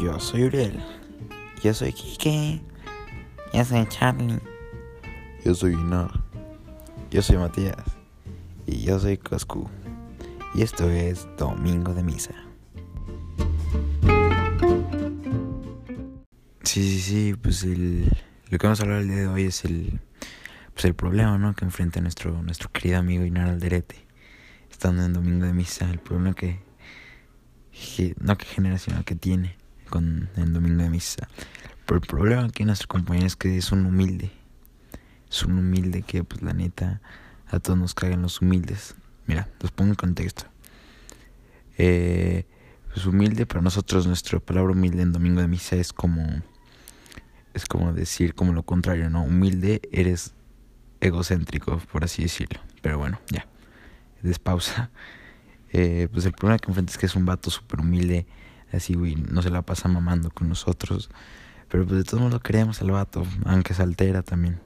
Yo soy Uriel. Yo soy Kike. Yo soy Charlie. Yo soy Inar. Yo soy Matías. Y yo soy Coscu. Y esto es Domingo de Misa. Sí, sí, sí, pues el, lo que vamos a hablar el día de hoy es el, pues el problema ¿no? que enfrenta nuestro, nuestro querido amigo Inar Alderete, estando en Domingo de Misa, el problema que, no que generacional que tiene con Domingo de Misa. Pero el problema aquí nuestro compañero es que es un humilde, es un humilde que pues la neta a todos nos cagan los humildes. Mira, los pongo en contexto. Eh, pues humilde, para nosotros nuestra palabra humilde en Domingo de Misa es como es como decir como lo contrario, ¿no? Humilde eres egocéntrico, por así decirlo. Pero bueno, ya. Despausa. Eh, pues el problema que enfrentas es que es un vato súper humilde. Así, güey, no se la pasa mamando con nosotros. Pero pues de todos modos queremos al vato, aunque se altera también.